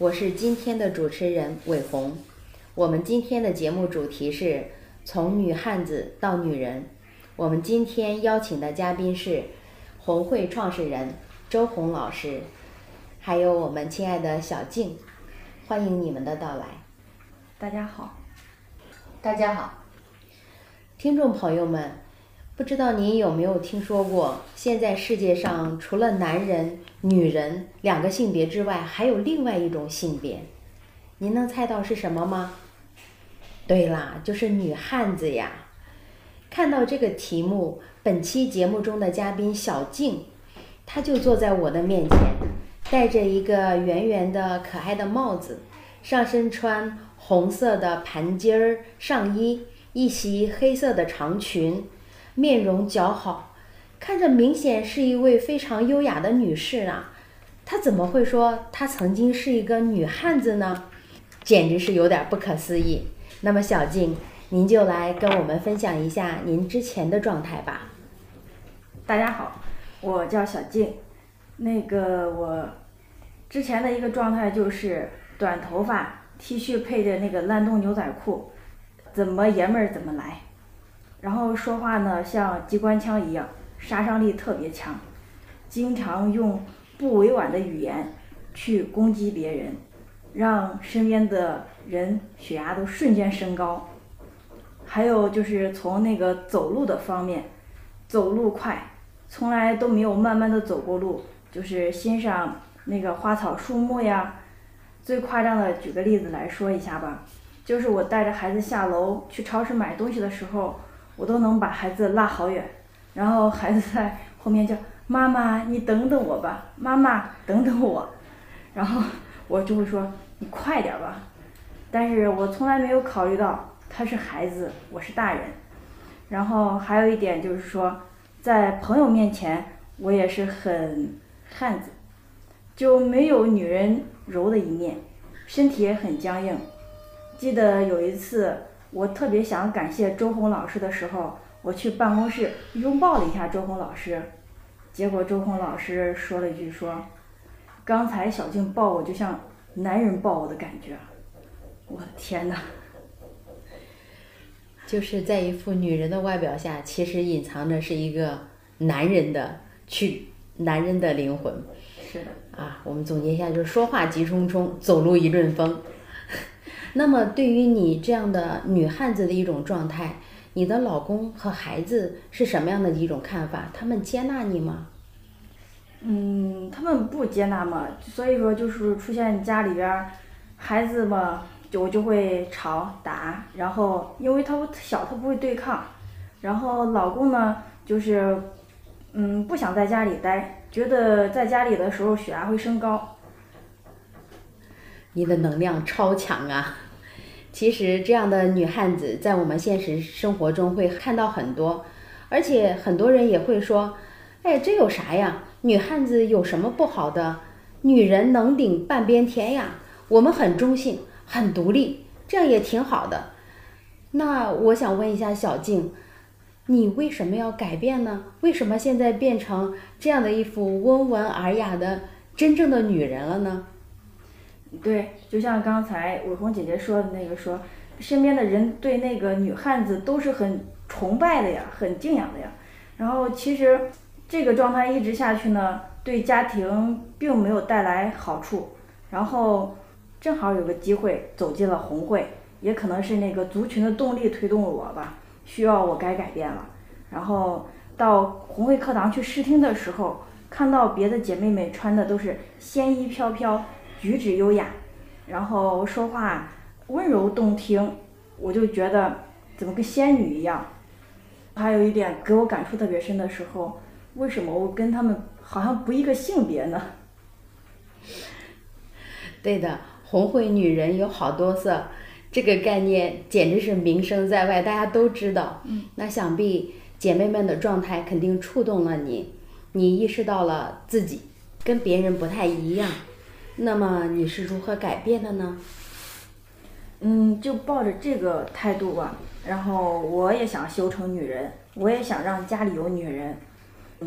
我是今天的主持人伟红，我们今天的节目主题是从女汉子到女人。我们今天邀请的嘉宾是红会创始人周红老师，还有我们亲爱的小静，欢迎你们的到来。大家好，大家好，听众朋友们。不知道您有没有听说过，现在世界上除了男人、女人两个性别之外，还有另外一种性别，您能猜到是什么吗？对啦，就是女汉子呀！看到这个题目，本期节目中的嘉宾小静，她就坐在我的面前，戴着一个圆圆的可爱的帽子，上身穿红色的盘襟儿上衣，一袭黑色的长裙。面容姣好，看着明显是一位非常优雅的女士啊！她怎么会说她曾经是一个女汉子呢？简直是有点不可思议。那么小静，您就来跟我们分享一下您之前的状态吧。大家好，我叫小静。那个我之前的一个状态就是短头发，T 恤配的那个烂洞牛仔裤，怎么爷们儿怎么来。然后说话呢，像机关枪一样，杀伤力特别强，经常用不委婉的语言去攻击别人，让身边的人血压都瞬间升高。还有就是从那个走路的方面，走路快，从来都没有慢慢的走过路，就是欣赏那个花草树木呀。最夸张的，举个例子来说一下吧，就是我带着孩子下楼去超市买东西的时候。我都能把孩子拉好远，然后孩子在后面叫妈妈，你等等我吧，妈妈等等我，然后我就会说你快点吧，但是我从来没有考虑到他是孩子，我是大人，然后还有一点就是说，在朋友面前我也是很汉子，就没有女人柔的一面，身体也很僵硬，记得有一次。我特别想感谢周红老师的时候，我去办公室拥抱了一下周红老师，结果周红老师说了一句说：“刚才小静抱我就像男人抱我的感觉。”我的天哪！就是在一副女人的外表下，其实隐藏着是一个男人的去男人的灵魂。是的。啊，我们总结一下，就是说话急冲冲，走路一阵风。那么，对于你这样的女汉子的一种状态，你的老公和孩子是什么样的一种看法？他们接纳你吗？嗯，他们不接纳嘛，所以说就是出现家里边孩子嘛，就我就会吵打，然后因为他小，他不会对抗，然后老公呢，就是嗯不想在家里待，觉得在家里的时候血压会升高。你的能量超强啊！其实这样的女汉子在我们现实生活中会看到很多，而且很多人也会说：“哎，这有啥呀？女汉子有什么不好的？女人能顶半边天呀！我们很中性，很独立，这样也挺好的。”那我想问一下小静，你为什么要改变呢？为什么现在变成这样的一副温文尔雅的真正的女人了呢？对，就像刚才伟红姐姐说的那个，说身边的人对那个女汉子都是很崇拜的呀，很敬仰的呀。然后其实这个状态一直下去呢，对家庭并没有带来好处。然后正好有个机会走进了红会，也可能是那个族群的动力推动了我吧，需要我该改变了。然后到红会课堂去试听的时候，看到别的姐妹们穿的都是仙衣飘飘。举止优雅，然后说话温柔动听，我就觉得怎么跟仙女一样。还有一点给我感触特别深的时候，为什么我跟他们好像不一个性别呢？对的，红会女人有好多色，这个概念简直是名声在外，大家都知道。嗯，那想必姐妹们的状态肯定触动了你，你意识到了自己跟别人不太一样。那么你是如何改变的呢？嗯，就抱着这个态度吧。然后我也想修成女人，我也想让家里有女人，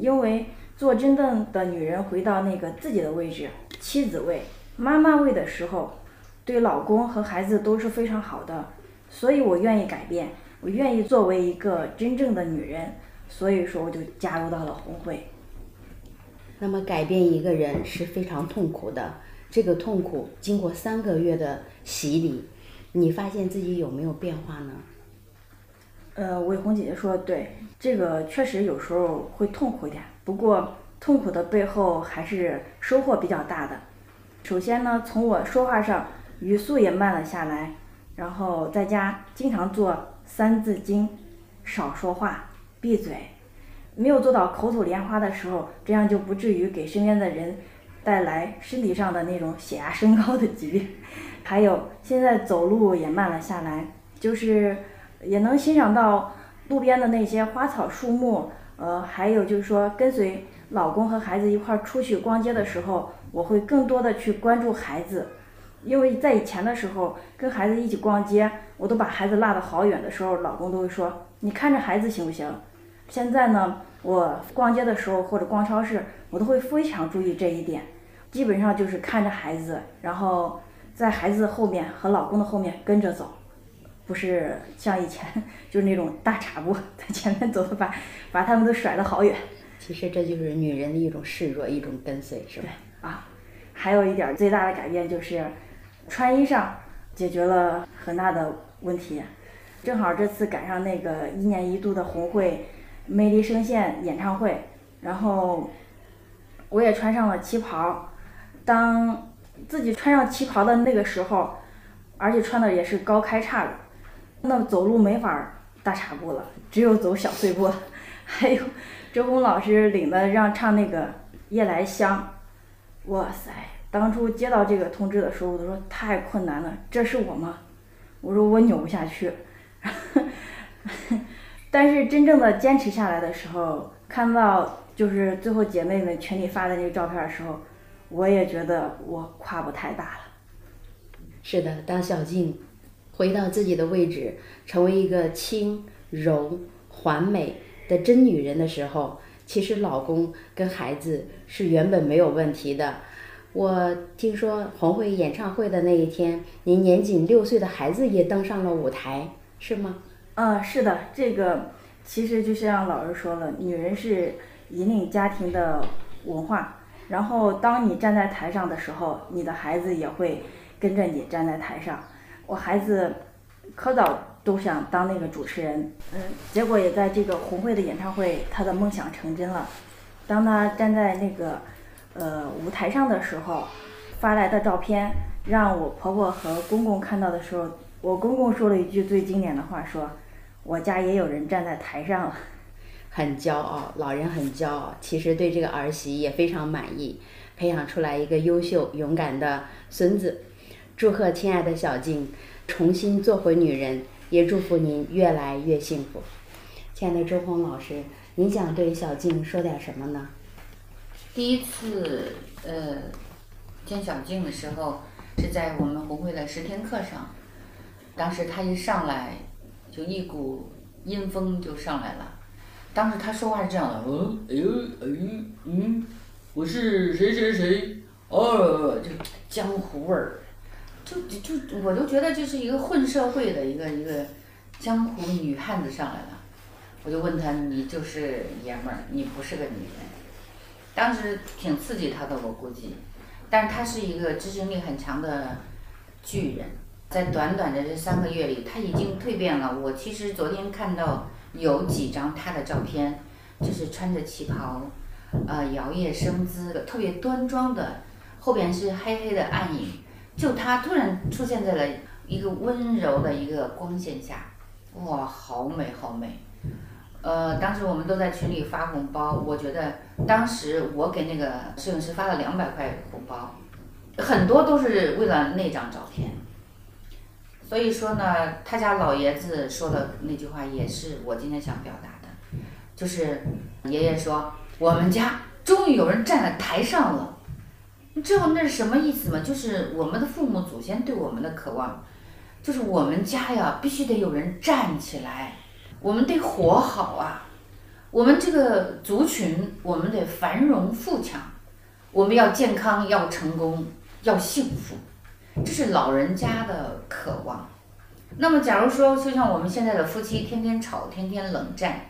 因为做真正的女人，回到那个自己的位置，妻子位、妈妈位的时候，对老公和孩子都是非常好的。所以我愿意改变，我愿意作为一个真正的女人。所以说，我就加入到了红会。那么改变一个人是非常痛苦的，这个痛苦经过三个月的洗礼，你发现自己有没有变化呢？呃，伟红姐姐说对，这个确实有时候会痛苦一点，不过痛苦的背后还是收获比较大的。首先呢，从我说话上语速也慢了下来，然后在家经常做《三字经》，少说话，闭嘴，没有做到口吐莲花的时候，这样就不至于给身边的人带来身体上的那种血压升高的疾病。还有现在走路也慢了下来，就是。也能欣赏到路边的那些花草树木，呃，还有就是说跟随老公和孩子一块儿出去逛街的时候，我会更多的去关注孩子，因为在以前的时候跟孩子一起逛街，我都把孩子落得好远的时候，老公都会说你看着孩子行不行？现在呢，我逛街的时候或者逛超市，我都会非常注意这一点，基本上就是看着孩子，然后在孩子后面和老公的后面跟着走。不是像以前，就是那种大岔步在前面走的，把把他们都甩得好远。其实这就是女人的一种示弱，一种跟随，是吧？对啊，还有一点最大的改变就是穿衣上解决了很大的问题。正好这次赶上那个一年一度的红会魅力声线演唱会，然后我也穿上了旗袍。当自己穿上旗袍的那个时候，而且穿的也是高开叉的。那走路没法大叉步了，只有走小碎步了。还有周红老师领的让唱那个《夜来香》，哇塞！当初接到这个通知的时候，我都说太困难了，这是我吗？我说我扭不下去。但是真正的坚持下来的时候，看到就是最后姐妹们群里发的那个照片的时候，我也觉得我跨步太大了。是的，当小静。回到自己的位置，成为一个轻柔、hoàn 美的真女人的时候，其实老公跟孩子是原本没有问题的。我听说红会演唱会的那一天，您年仅六岁的孩子也登上了舞台，是吗？嗯，是的，这个其实就像老师说了，女人是引领家庭的文化。然后当你站在台上的时候，你的孩子也会跟着你站在台上。我孩子可早都想当那个主持人，嗯，结果也在这个红会的演唱会，他的梦想成真了。当他站在那个呃舞台上的时候，发来的照片让我婆婆和公公看到的时候，我公公说了一句最经典的话，说：“我家也有人站在台上了。”很骄傲，老人很骄傲，其实对这个儿媳也非常满意，培养出来一个优秀勇敢的孙子。祝贺亲爱的小静重新做回女人，也祝福您越来越幸福。亲爱的周红老师，您想对小静说点什么呢？第一次呃见小静的时候是在我们红会的十天课上，当时她一上来就一股阴风就上来了，当时他说话是这样的，嗯，哎呦，哎呦，嗯，我是谁谁谁，哦，就江湖味儿。就就我就觉得就是一个混社会的一个一个江湖女汉子上来了，我就问他你就是爷们儿，你不是个女人。当时挺刺激他的，我估计，但是他是一个执行力很强的巨人，在短短的这三个月里，他已经蜕变了。我其实昨天看到有几张他的照片，就是穿着旗袍，呃，摇曳生姿的，特别端庄的，后边是黑黑的暗影。就他突然出现在了一个温柔的一个光线下，哇，好美好美！呃，当时我们都在群里发红包，我觉得当时我给那个摄影师发了两百块红包，很多都是为了那张照片。所以说呢，他家老爷子说的那句话也是我今天想表达的，就是爷爷说我们家终于有人站在台上了。你知道那是什么意思吗？就是我们的父母祖先对我们的渴望，就是我们家呀必须得有人站起来，我们得活好啊，我们这个族群我们得繁荣富强，我们要健康，要成功，要幸福，这是老人家的渴望。那么假如说就像我们现在的夫妻天天吵，天天冷战，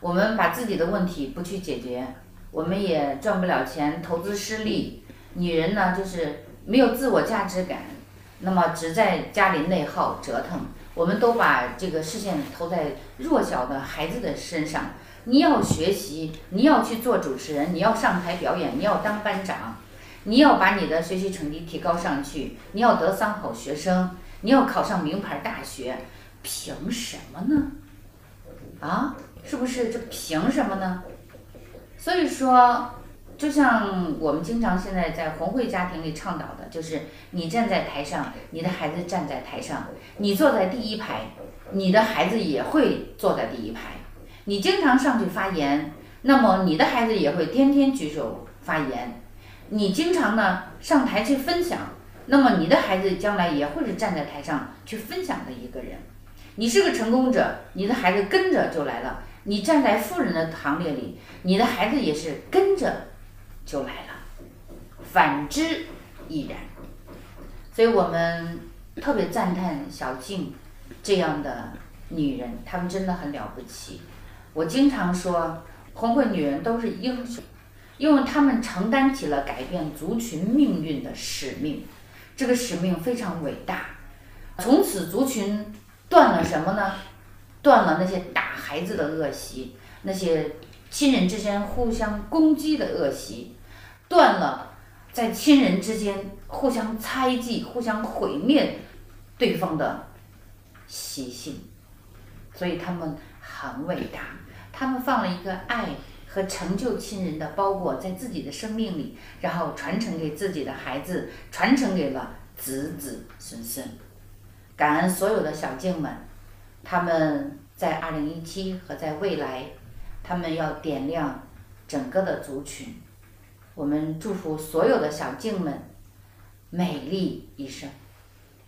我们把自己的问题不去解决，我们也赚不了钱，投资失利。女人呢，就是没有自我价值感，那么只在家里内耗折腾。我们都把这个视线投在弱小的孩子的身上。你要学习，你要去做主持人，你要上台表演，你要当班长，你要把你的学习成绩提高上去，你要得三好学生，你要考上名牌大学，凭什么呢？啊，是不是？这凭什么呢？所以说。就像我们经常现在在红会家庭里倡导的，就是你站在台上，你的孩子站在台上；你坐在第一排，你的孩子也会坐在第一排。你经常上去发言，那么你的孩子也会天天举手发言。你经常呢上台去分享，那么你的孩子将来也会是站在台上去分享的一个人。你是个成功者，你的孩子跟着就来了。你站在富人的行列里，你的孩子也是跟着。就来了，反之亦然。所以我们特别赞叹小静这样的女人，她们真的很了不起。我经常说，红会女人都是英雄，因为他们承担起了改变族群命运的使命。这个使命非常伟大。从此，族群断了什么呢？断了那些打孩子的恶习，那些。亲人之间互相攻击的恶习，断了在亲人之间互相猜忌、互相毁灭对方的习性，所以他们很伟大。他们放了一个爱和成就亲人的包裹在自己的生命里，然后传承给自己的孩子，传承给了子子孙孙。感恩所有的小静们，他们在二零一七和在未来。他们要点亮整个的族群，我们祝福所有的小静们美丽一生。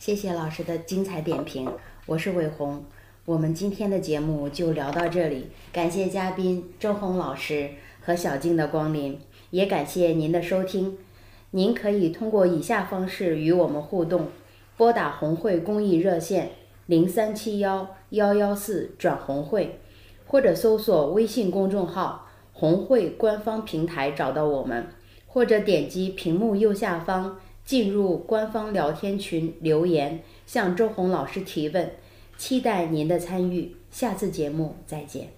谢谢老师的精彩点评，我是伟红。我们今天的节目就聊到这里，感谢嘉宾周红老师和小静的光临，也感谢您的收听。您可以通过以下方式与我们互动：拨打红会公益热线零三七幺幺幺四转红会。或者搜索微信公众号“红会”官方平台找到我们，或者点击屏幕右下方进入官方聊天群留言，向周红老师提问。期待您的参与，下次节目再见。